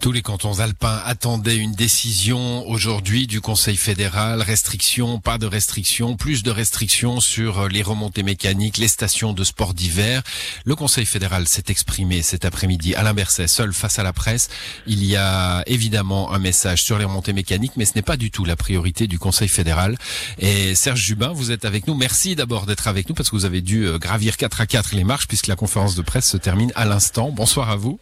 Tous les cantons alpins attendaient une décision aujourd'hui du Conseil fédéral. Restrictions, pas de restrictions, plus de restrictions sur les remontées mécaniques, les stations de sport d'hiver. Le Conseil fédéral s'est exprimé cet après-midi. Alain Berset, seul face à la presse. Il y a évidemment un message sur les remontées mécaniques, mais ce n'est pas du tout la priorité du Conseil fédéral. Et Serge Jubin, vous êtes avec nous. Merci d'abord d'être avec nous parce que vous avez dû euh, gravir 4 à 4 les marches puisque la conférence de presse se termine à l'instant. Bonsoir à vous.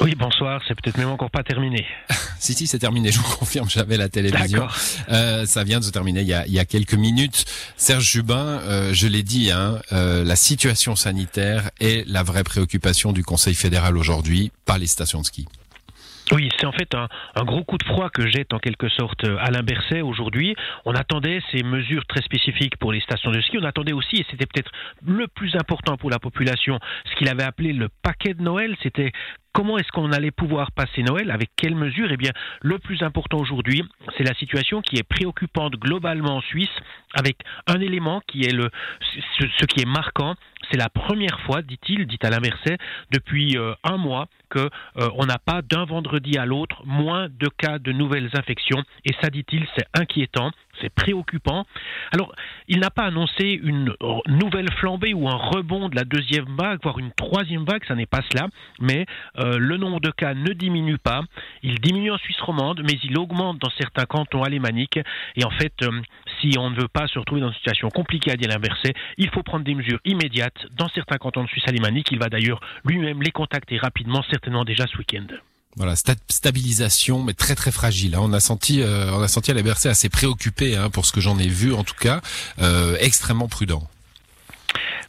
Oui, bonsoir, c'est peut-être même encore pas terminé. si, si, c'est terminé, je vous confirme, j'avais la télévision. Euh, ça vient de se terminer il y a, il y a quelques minutes. Serge Jubin, euh, je l'ai dit, hein, euh, la situation sanitaire est la vraie préoccupation du Conseil fédéral aujourd'hui, pas les stations de ski. En fait un, un, gros coup de froid que jette en quelque sorte euh, Alain Berset aujourd'hui. On attendait ces mesures très spécifiques pour les stations de ski. On attendait aussi, et c'était peut-être le plus important pour la population, ce qu'il avait appelé le paquet de Noël. C'était comment est-ce qu'on allait pouvoir passer Noël Avec quelles mesures? Eh bien, le plus important aujourd'hui, c'est la situation qui est préoccupante globalement en Suisse, avec un élément qui est le, ce, qui est marquant. C'est la première fois, dit-il, dit Alain Berset, depuis euh, un mois que euh, n'a pas d'un vendredi à l'autre moins de cas de nouvelles infections. Et ça, dit-il, c'est inquiétant, c'est préoccupant. Alors, il n'a pas annoncé une nouvelle flambée ou un rebond de la deuxième vague, voire une troisième vague, ça n'est pas cela. Mais euh, le nombre de cas ne diminue pas. Il diminue en Suisse romande, mais il augmente dans certains cantons alémaniques. Et en fait, euh, si on ne veut pas se retrouver dans une situation compliquée à dire l'inversé, il faut prendre des mesures immédiates dans certains cantons de Suisse alémanique. Il va d'ailleurs lui-même les contacter rapidement, certainement déjà ce week-end. Voilà, stabilisation, mais très très fragile. Hein. On a senti, euh, on a senti à la BRC assez préoccupé, hein, pour ce que j'en ai vu en tout cas, euh, extrêmement prudent.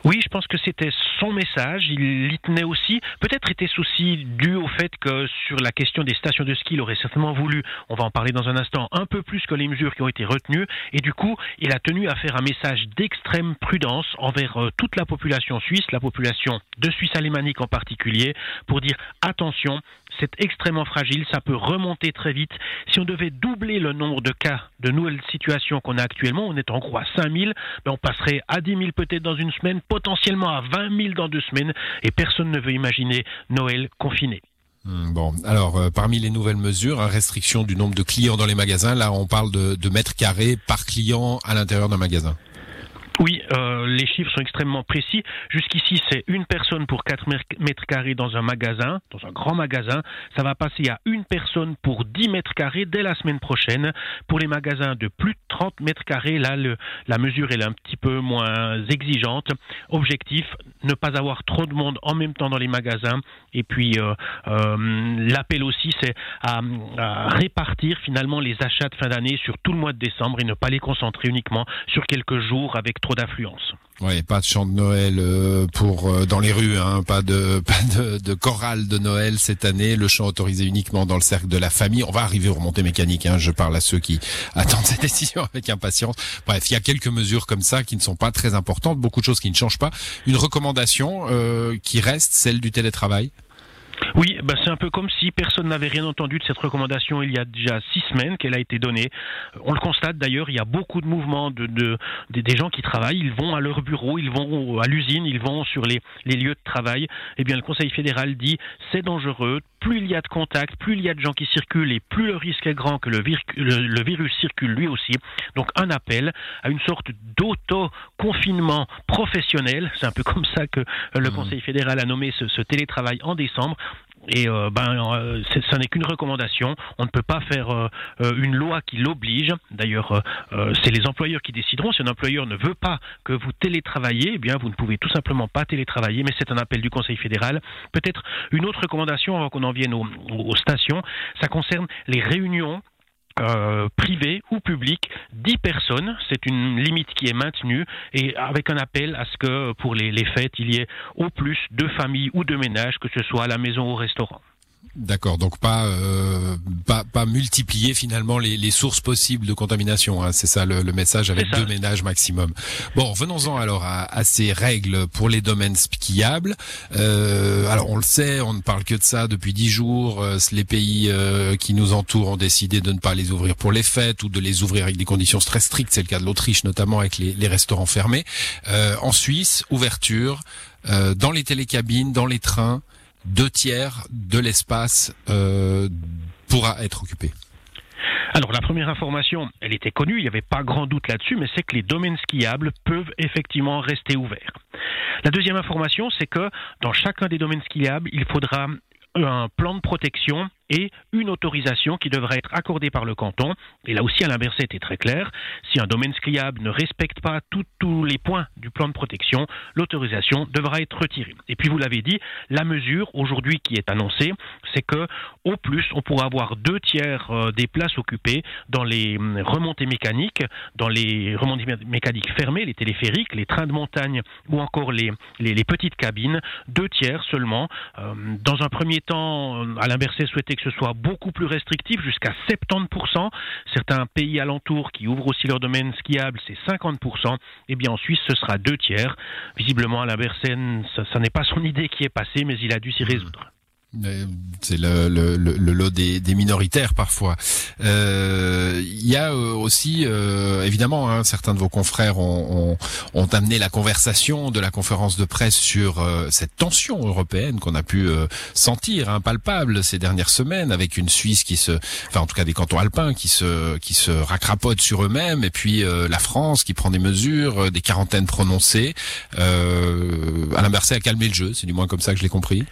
Oui, je pense que c'était son message. Il y tenait aussi. Peut-être était-ce aussi dû au fait que sur la question des stations de ski, il aurait certainement voulu, on va en parler dans un instant, un peu plus que les mesures qui ont été retenues. Et du coup, il a tenu à faire un message d'extrême prudence envers euh, toute la population suisse, la population de Suisse alémanique en particulier, pour dire attention, c'est extrêmement fragile, ça peut remonter très vite. Si on devait doubler le nombre de cas de nouvelles situations qu'on a actuellement, on est en gros à 5 000, ben on passerait à 10 000 peut-être dans une semaine, potentiellement à 20 000 dans deux semaines, et personne ne veut imaginer Noël confiné. Hmm, bon, alors euh, parmi les nouvelles mesures, hein, restriction du nombre de clients dans les magasins, là on parle de mètres carrés par client à l'intérieur d'un magasin. Euh, les chiffres sont extrêmement précis. Jusqu'ici, c'est une personne pour 4 mètres carrés dans un magasin, dans un grand magasin. Ça va passer à une personne pour 10 mètres carrés dès la semaine prochaine. Pour les magasins de plus de 30 mètres carrés, là, la mesure est un petit peu moins exigeante. Objectif, ne pas avoir trop de monde en même temps dans les magasins. Et puis, euh, euh, l'appel aussi, c'est à, à répartir finalement les achats de fin d'année sur tout le mois de décembre et ne pas les concentrer uniquement sur quelques jours avec d'affluence. Oui, pas de chant de Noël euh, pour euh, dans les rues, hein, pas de pas de, de, chorale de Noël cette année. Le chant autorisé uniquement dans le cercle de la famille. On va arriver aux remontées mécaniques. Hein, je parle à ceux qui attendent cette décision avec impatience. Bref, il y a quelques mesures comme ça qui ne sont pas très importantes, beaucoup de choses qui ne changent pas. Une recommandation euh, qui reste, celle du télétravail. Oui, bah c'est un peu comme si personne n'avait rien entendu de cette recommandation il y a déjà six semaines qu'elle a été donnée. On le constate d'ailleurs, il y a beaucoup de mouvements de, de, des gens qui travaillent, ils vont à leur bureau, ils vont à l'usine, ils vont sur les, les lieux de travail. Eh bien, le Conseil fédéral dit c'est dangereux. Plus il y a de contacts, plus il y a de gens qui circulent et plus le risque est grand que le, le virus circule lui aussi. Donc un appel à une sorte d'auto-confinement professionnel. C'est un peu comme ça que le mmh. Conseil fédéral a nommé ce, ce télétravail en décembre et euh, ben, euh, ce n'est qu'une recommandation. On ne peut pas faire euh, une loi qui l'oblige. D'ailleurs, c'est les employeurs qui décideront. Si un employeur ne veut pas que vous télétravaillez, eh bien, vous ne pouvez tout simplement pas télétravailler. Mais c'est un appel du Conseil fédéral. Peut-être une autre recommandation avant qu'on en vienne aux stations. Ça concerne les réunions euh, privé ou public, 10 personnes, c'est une limite qui est maintenue, et avec un appel à ce que pour les, les fêtes, il y ait au plus deux familles ou deux ménages, que ce soit à la maison ou au restaurant. D'accord, donc pas, euh, pas pas multiplier finalement les, les sources possibles de contamination. Hein, c'est ça le, le, message avec deux ménages maximum. Bon, venons-en alors à, à, ces règles pour les domaines skiables. Euh, alors on le sait, on ne parle que de ça depuis dix jours. Euh, les pays euh, qui nous entourent ont décidé de ne pas les ouvrir pour les fêtes ou de les ouvrir avec des conditions très strictes. C'est le cas de l'Autriche notamment avec les, les restaurants fermés. Euh, en Suisse, ouverture dans les télécabines, dans les trains deux tiers de l'espace euh, pourra être occupé. Alors la première information, elle était connue, il n'y avait pas grand doute là-dessus, mais c'est que les domaines skiables peuvent effectivement rester ouverts. La deuxième information, c'est que dans chacun des domaines skiables, il faudra un plan de protection et une autorisation qui devra être accordée par le canton. Et là aussi, Alain Berset était très clair. Si un domaine skiable ne respecte pas tous les points du plan de protection, l'autorisation devra être retirée. Et puis, vous l'avez dit, la mesure aujourd'hui qui est annoncée, c'est que au plus, on pourra avoir deux tiers euh, des places occupées dans les hum, remontées mécaniques, dans les remontées mécaniques fermées, les téléphériques, les trains de montagne ou encore les, petites cabines, deux tiers seulement. Euh, dans un premier temps, Alain Berset souhaitait que ce soit beaucoup plus restrictif, jusqu'à 70%. Certains pays alentours qui ouvrent aussi leur domaine skiable, c'est 50%. Et bien en Suisse, ce sera deux tiers. Visiblement, Alain Bersen, ça, ça n'est pas son idée qui est passée, mais il a dû s'y résoudre. C'est le, le, le, lot des, des minoritaires parfois. Euh, il y a euh, aussi, euh, évidemment, hein, certains de vos confrères ont, ont, ont, amené la conversation de la conférence de presse sur cette tension européenne qu'on a pu sentir, hein, palpable ces dernières semaines, avec une Suisse qui se, enfin en tout cas des cantons alpins qui se qui se racrapotent sur eux-mêmes, et puis la France qui prend des mesures, des quarantaines prononcées. Alain Berset a calmé le jeu, c'est du moins comme ça que je l'ai compris.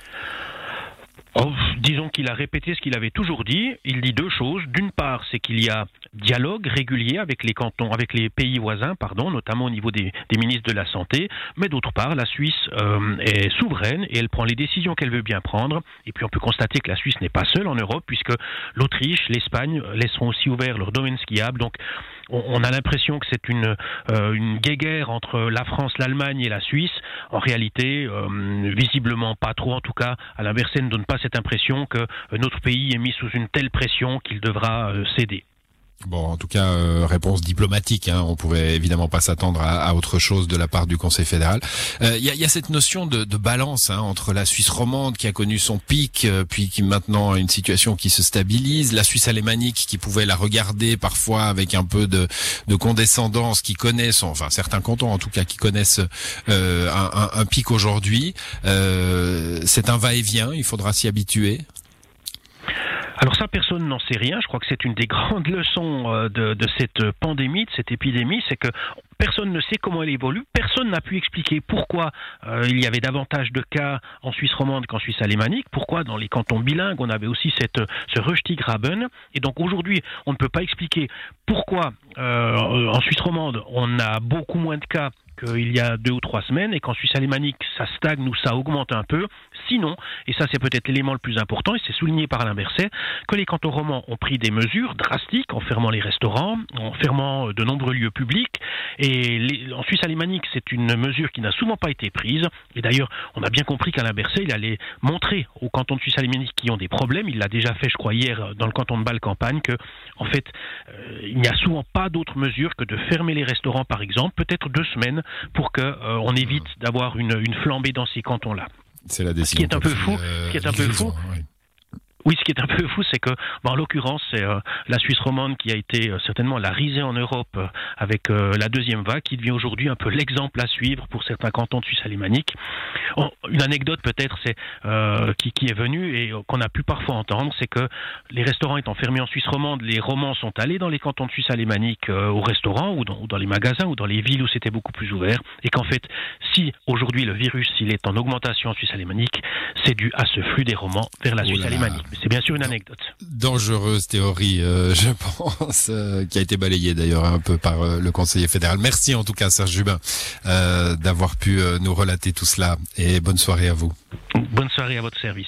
Oh, disons qu'il a répété ce qu'il avait toujours dit. Il dit deux choses. D'une part, c'est qu'il y a dialogue régulier avec les cantons, avec les pays voisins, pardon, notamment au niveau des, ministres de la santé. Mais d'autre part, la Suisse euh, est souveraine et elle prend les décisions qu'elle veut bien prendre. Et puis on peut constater que la Suisse n'est pas seule en Europe, puisque l'Autriche, l'Espagne laisseront aussi ouvert leur domaine skiable. Donc on, a l'impression que c'est une, euh, une guéguerre entre la France, l'Allemagne et la Suisse. En réalité, euh, visiblement pas trop. En tout cas, à l'inverse, ne donne pas cette impression que notre pays est mis sous une telle pression qu'il devra euh, céder. Bon, en tout cas, euh, réponse diplomatique. Hein. On pouvait évidemment pas s'attendre à, autre chose de la part du Conseil fédéral. Il euh, y, a, cette notion de, balance hein, entre la Suisse romande qui a connu son pic, euh, puis qui maintenant a une situation qui se stabilise, la Suisse alémanique qui pouvait la regarder parfois avec un peu de, condescendance, qui connaissent, enfin certains cantons en tout cas, qui connaissent un, un, pic aujourd'hui. C'est un va-et-vient. Il faudra s'y habituer? Alors ça, personne n'en sait rien. Je crois que c'est une des grandes leçons euh, de, cette pandémie, de cette épidémie, c'est que personne ne sait comment elle évolue. Personne n'a pu expliquer pourquoi euh, il y avait davantage de cas en Suisse romande qu'en Suisse alémanique. Pourquoi dans les cantons bilingues on avait aussi cette ce Röstigraben. Et donc aujourd'hui, on ne peut pas expliquer pourquoi euh, en Suisse romande on a beaucoup moins de cas qu'il y a deux ou trois semaines et qu'en Suisse alémanique ça stagne ou ça augmente un peu. Sinon, et ça c'est peut-être l'élément le plus important, et c'est souligné par Alain que les cantons romans ont pris des mesures drastiques en fermant les restaurants, en fermant de nombreux lieux publics. Et en Suisse alémanique, c'est une mesure qui n'a souvent pas été prise. Et d'ailleurs, on a bien compris qu'Alain Berset, il allait montrer aux cantons de Suisse alémanique qui ont des problèmes, il l'a déjà fait, je crois, hier dans le canton de Bâle-Campagne, que en fait, euh, il n'y a souvent pas d'autres mesures que de fermer les restaurants, par exemple, peut-être deux semaines pour qu'on euh, évite d'avoir une, flambée dans ces cantons-là. C'est la décision. Ce qui est un peu fou, ce qui est un peu fou, oui, ce qui est un peu fou, c'est que, en l'occurrence, c'est euh, la Suisse romande qui a été euh, certainement la risée en Europe euh, avec la deuxième vague, qui devient aujourd'hui un peu l'exemple à suivre pour certains cantons de Suisse alémanique. une anecdote peut-être, c'est qui, qui, est venue et qu'on a pu parfois entendre, c'est que les restaurants étant fermés en Suisse romande, les romans sont allés dans les cantons de Suisse alémanique au restaurant ou dans, ou dans, les magasins ou dans les villes où c'était beaucoup plus ouvert, et qu'en fait, si aujourd'hui le virus s'il est en augmentation en Suisse alémanique, c'est dû à ce flux des romans vers la Suisse alémanique c'est bien sûr une anecdote. Dangereuse théorie, euh, je pense, euh, qui a été balayée d'ailleurs un peu par euh, le conseiller fédéral. Merci en tout cas, Serge Jubin, d'avoir pu nous relater tout cela et bonne soirée à vous. Bonne soirée à votre service.